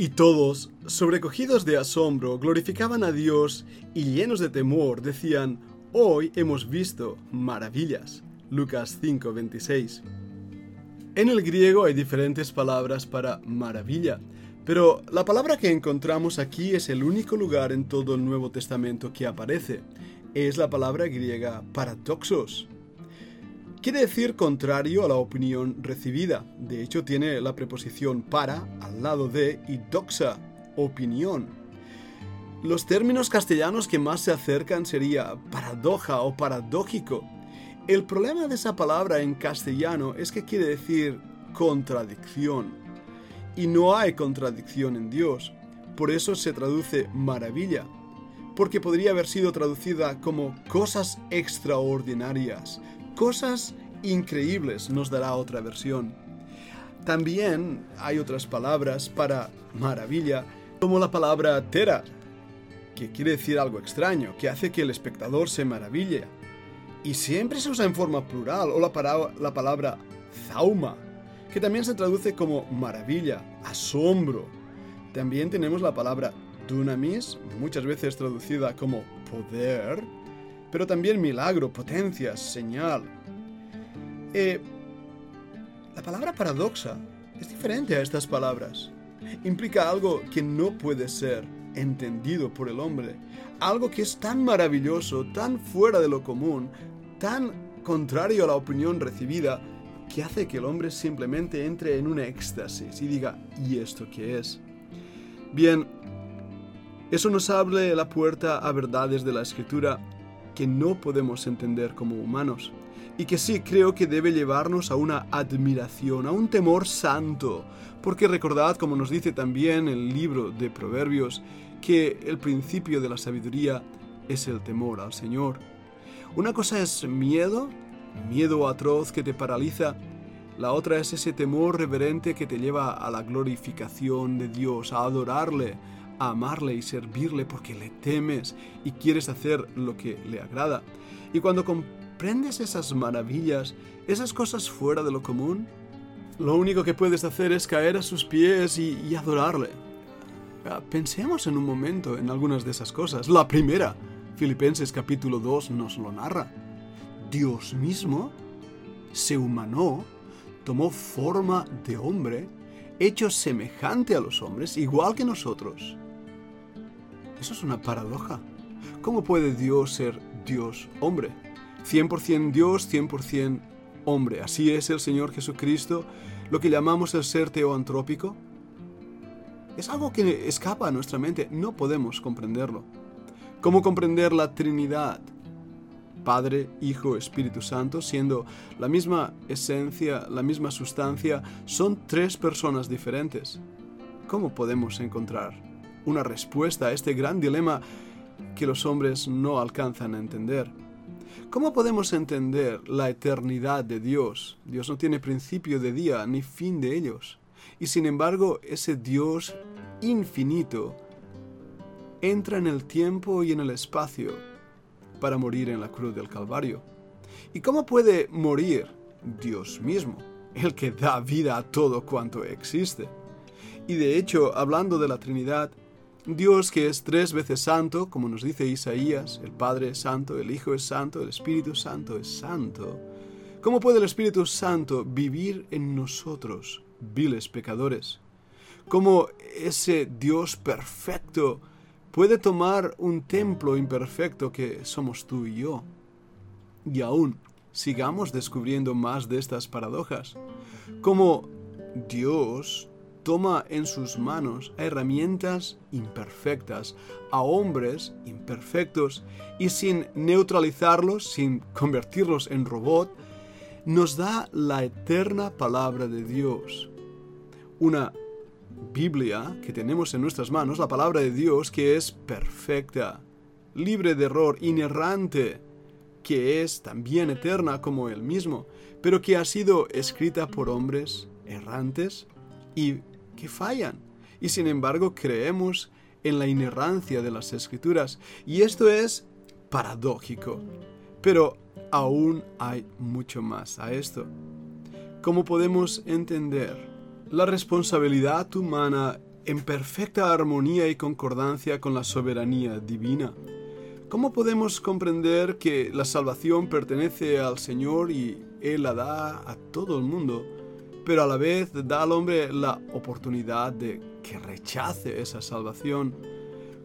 Y todos, sobrecogidos de asombro, glorificaban a Dios y llenos de temor decían, Hoy hemos visto maravillas. Lucas 5:26. En el griego hay diferentes palabras para maravilla, pero la palabra que encontramos aquí es el único lugar en todo el Nuevo Testamento que aparece. Es la palabra griega paradoxos. Quiere decir contrario a la opinión recibida. De hecho, tiene la preposición para al lado de y doxa, opinión. Los términos castellanos que más se acercan sería paradoja o paradójico. El problema de esa palabra en castellano es que quiere decir contradicción. Y no hay contradicción en Dios. Por eso se traduce maravilla. Porque podría haber sido traducida como cosas extraordinarias, Cosas increíbles nos dará otra versión. También hay otras palabras para maravilla, como la palabra tera, que quiere decir algo extraño, que hace que el espectador se maraville. Y siempre se usa en forma plural, o la, la palabra zauma, que también se traduce como maravilla, asombro. También tenemos la palabra dunamis, muchas veces traducida como poder, pero también milagro, potencia, señal. Eh, la palabra paradoxa es diferente a estas palabras. Implica algo que no puede ser entendido por el hombre, algo que es tan maravilloso, tan fuera de lo común, tan contrario a la opinión recibida, que hace que el hombre simplemente entre en un éxtasis y diga, ¿y esto qué es? Bien, eso nos abre la puerta a verdades de la escritura que no podemos entender como humanos y que sí creo que debe llevarnos a una admiración, a un temor santo, porque recordad, como nos dice también el libro de Proverbios, que el principio de la sabiduría es el temor al Señor. Una cosa es miedo, miedo atroz que te paraliza, la otra es ese temor reverente que te lleva a la glorificación de Dios, a adorarle, amarle y servirle porque le temes y quieres hacer lo que le agrada. Y cuando comprendes esas maravillas, esas cosas fuera de lo común, lo único que puedes hacer es caer a sus pies y, adorarle. Ah, pensemos en un momento en algunas de esas cosas. La primera, Filipenses capítulo 2 nos lo narra. Dios mismo se humanó, tomó forma de hombre, hecho semejante a los hombres, igual que nosotros. Eso es una paradoja. ¿Cómo puede Dios ser Dios hombre? 100% Dios, 100% hombre. Así es el Señor Jesucristo, lo que llamamos el ser teoantrópico. Es algo que escapa a nuestra mente, no podemos comprenderlo. ¿Cómo comprender la Trinidad? Padre, Hijo, Espíritu Santo, siendo la misma esencia, la misma sustancia, son tres personas diferentes. ¿Cómo podemos encontrar una respuesta a este gran dilema que los hombres no alcanzan a entender. ¿Cómo podemos entender la eternidad de Dios? Dios no tiene principio de día ni fin de ellos. Y sin embargo, ese Dios infinito entra en el tiempo y en el espacio para morir en la cruz del Calvario. ¿Y cómo puede morir Dios mismo, el que da vida a todo cuanto existe? Y de hecho, hablando de la Trinidad, Dios que es tres veces santo, como nos dice Isaías, el Padre es santo, el Hijo es santo, el Espíritu Santo es santo. ¿Cómo puede el Espíritu Santo vivir en nosotros, viles pecadores? ¿Cómo ese Dios perfecto puede tomar un templo imperfecto que somos tú y yo? Y aún sigamos descubriendo más de estas paradojas. ¿Cómo Dios toma en sus manos herramientas imperfectas, a hombres imperfectos, y sin neutralizarlos, sin convertirlos en robot, nos da la eterna palabra de Dios. Una Biblia que tenemos en nuestras manos, la palabra de Dios que es perfecta, libre de error, inerrante, que es también eterna como Él mismo, pero que ha sido escrita por hombres errantes y que fallan. Y sin embargo creemos en la inerrancia de las escrituras. Y esto es paradójico. Pero aún hay mucho más a esto. ¿Cómo podemos entender la responsabilidad humana en perfecta armonía y concordancia con la soberanía divina. ¿Cómo podemos comprender que la salvación pertenece al Señor y Él la da a todo el mundo, pero a la vez da al hombre la oportunidad de que rechace esa salvación?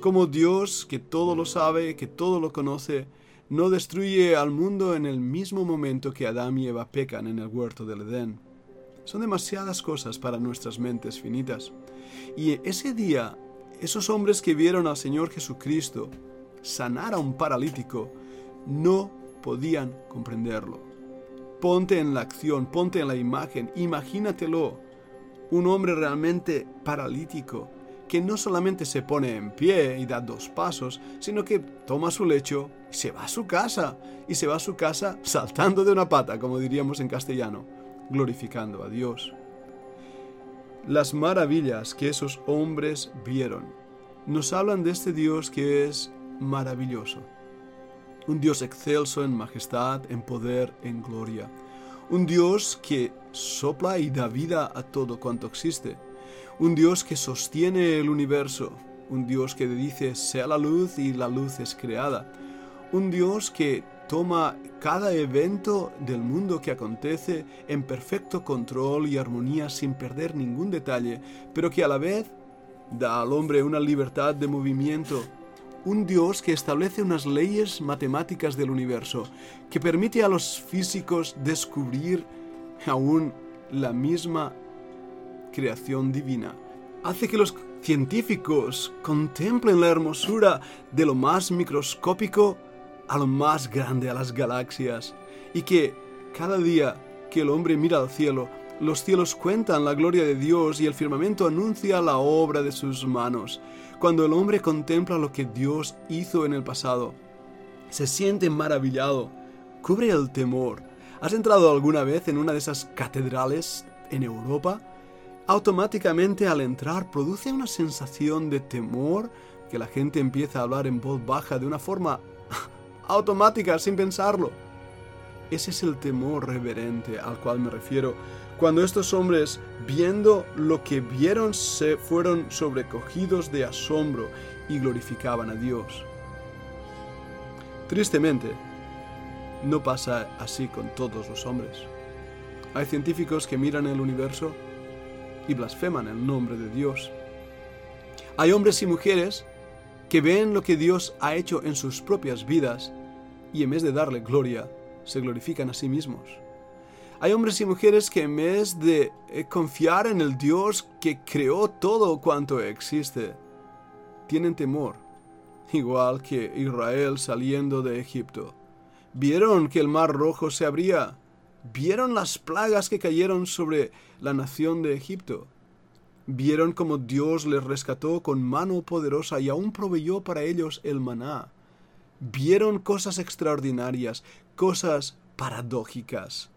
Como Dios, que todo lo sabe, que todo lo conoce, no destruye al mundo en el mismo momento que Adán y Eva pecan en el huerto del Edén. Son demasiadas cosas para nuestras mentes finitas. Y ese día, esos hombres que vieron al Señor Jesucristo sanar a un paralítico, no podían comprenderlo. Ponte en la acción, ponte en la imagen, imagínatelo. Un hombre realmente paralítico, que no solamente se pone en pie y da dos pasos, sino que toma su lecho y se va a su casa. Y se va a su casa saltando de una pata, como diríamos en castellano, glorificando a Dios. Las maravillas que esos hombres vieron nos hablan de este Dios que es maravilloso. Un Dios excelso en majestad, en poder, en gloria. Un Dios que sopla y da vida a todo cuanto existe. Un Dios que sostiene el universo, un Dios que dice sea la luz y la luz es creada, un Dios que toma cada evento del mundo que acontece en perfecto control y armonía sin perder ningún detalle, pero que a la vez da al hombre una libertad de movimiento, un Dios que establece unas leyes matemáticas del universo, que permite a los físicos descubrir aún la misma creación divina. Hace que los científicos contemplen la hermosura de lo más microscópico a lo más grande, a las galaxias, y que cada día que el hombre mira al cielo, los cielos cuentan la gloria de Dios y el firmamento anuncia la obra de sus manos. Cuando el hombre contempla lo que Dios hizo en el pasado, se siente maravillado, cubre el temor. ¿Has entrado alguna vez en una de esas catedrales en Europa? automáticamente al entrar produce una sensación de temor que la gente empieza a hablar en voz baja de una forma automática sin pensarlo. Ese es el temor reverente al cual me refiero cuando estos hombres, viendo lo que vieron, se fueron sobrecogidos de asombro y glorificaban a Dios. Tristemente, no pasa así con todos los hombres. Hay científicos que miran el universo y blasfeman el nombre de Dios. Hay hombres y mujeres que ven lo que Dios ha hecho en sus propias vidas y en vez de darle gloria, se glorifican a sí mismos. Hay hombres y mujeres que en vez de eh, confiar en el Dios que creó todo cuanto existe, tienen temor, igual que Israel saliendo de Egipto. Vieron que el mar rojo se abría vieron las plagas que cayeron sobre la nación de Egipto. Vieron cómo Dios les rescató con mano poderosa y aún proveyó para ellos el maná. Vieron cosas extraordinarias, cosas paradójicas.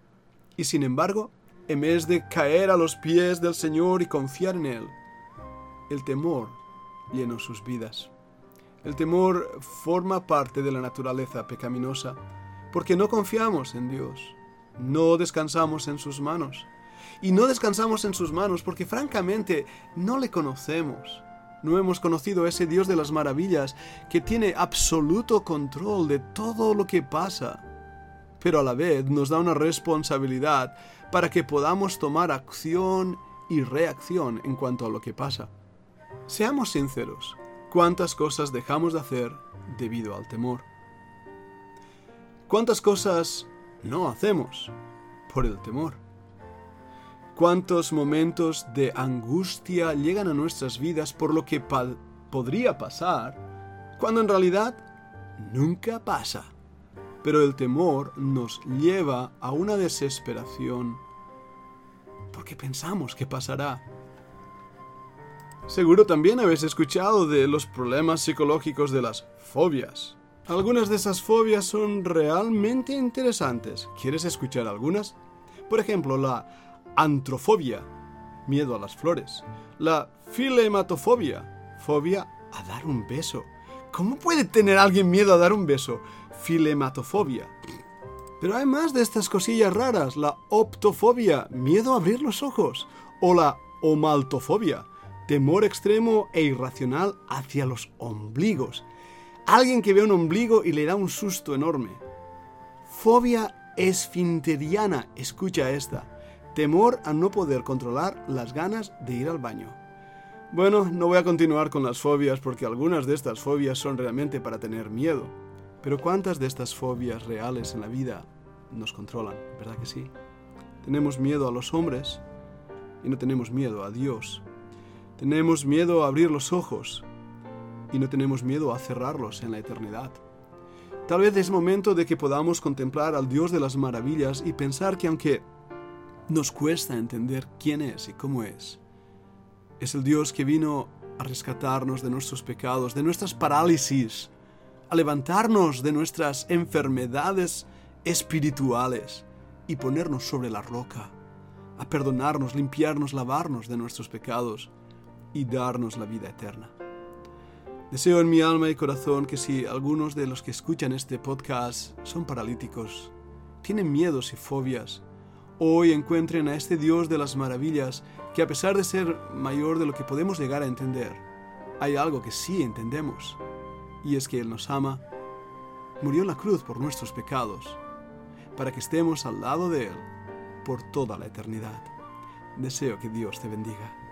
Y sin embargo, en vez de caer a los pies del Señor y confiar en Él, el temor llenó sus vidas. El temor forma parte de la naturaleza pecaminosa porque no confiamos en Dios no descansamos en sus manos. Y no descansamos en sus manos porque francamente no le conocemos. No hemos conocido a ese Dios de las maravillas que tiene absoluto control de todo lo que pasa. Pero a la vez nos da una responsabilidad para que podamos tomar acción y reacción en cuanto a lo que pasa. Seamos sinceros, ¿cuántas cosas dejamos de hacer debido al temor? ¿Cuántas cosas no hacemos por el temor. ¿Cuántos momentos de angustia llegan a nuestras vidas por lo que podría pasar, cuando en realidad nunca pasa? Pero el temor nos lleva a una desesperación porque pensamos que pasará. Seguro también habéis escuchado de los problemas psicológicos de las fobias. Algunas de esas fobias son realmente interesantes. ¿Quieres escuchar algunas? Por ejemplo, la antrofobia, miedo a las flores. La filematofobia, fobia a dar un beso. ¿Cómo puede tener alguien miedo a dar un beso? Filematofobia. Pero hay más de estas cosillas raras. La optofobia, miedo a abrir los ojos. O la omaltofobia, temor extremo e irracional hacia los ombligos. Alguien que ve un ombligo y le da un susto enorme. Fobia esfinteriana, escucha esta. Temor a no poder controlar las ganas de ir al baño. Bueno, no voy a continuar con las fobias porque algunas de estas fobias son realmente para tener miedo. Pero ¿cuántas de estas fobias reales en la vida nos controlan? ¿Verdad que sí? Tenemos miedo a los hombres y no tenemos miedo a Dios. Tenemos miedo a abrir los ojos y no tenemos miedo a cerrarlos en la eternidad. Tal vez es momento de que podamos contemplar al Dios de las maravillas y pensar que aunque nos cuesta entender quién es y cómo es, es el Dios que vino a rescatarnos de nuestros pecados, de nuestras parálisis, a levantarnos de nuestras enfermedades espirituales y ponernos sobre la roca, a perdonarnos, limpiarnos, lavarnos de nuestros pecados y darnos la vida eterna. Deseo en mi alma y corazón que si algunos de los que escuchan este podcast son paralíticos, tienen miedos y fobias, hoy encuentren a este Dios de las maravillas que a pesar de ser mayor de lo que podemos llegar a entender, hay algo que sí entendemos, y es que Él nos ama, murió en la cruz por nuestros pecados, para que estemos al lado de Él por toda la eternidad. Deseo que Dios te bendiga.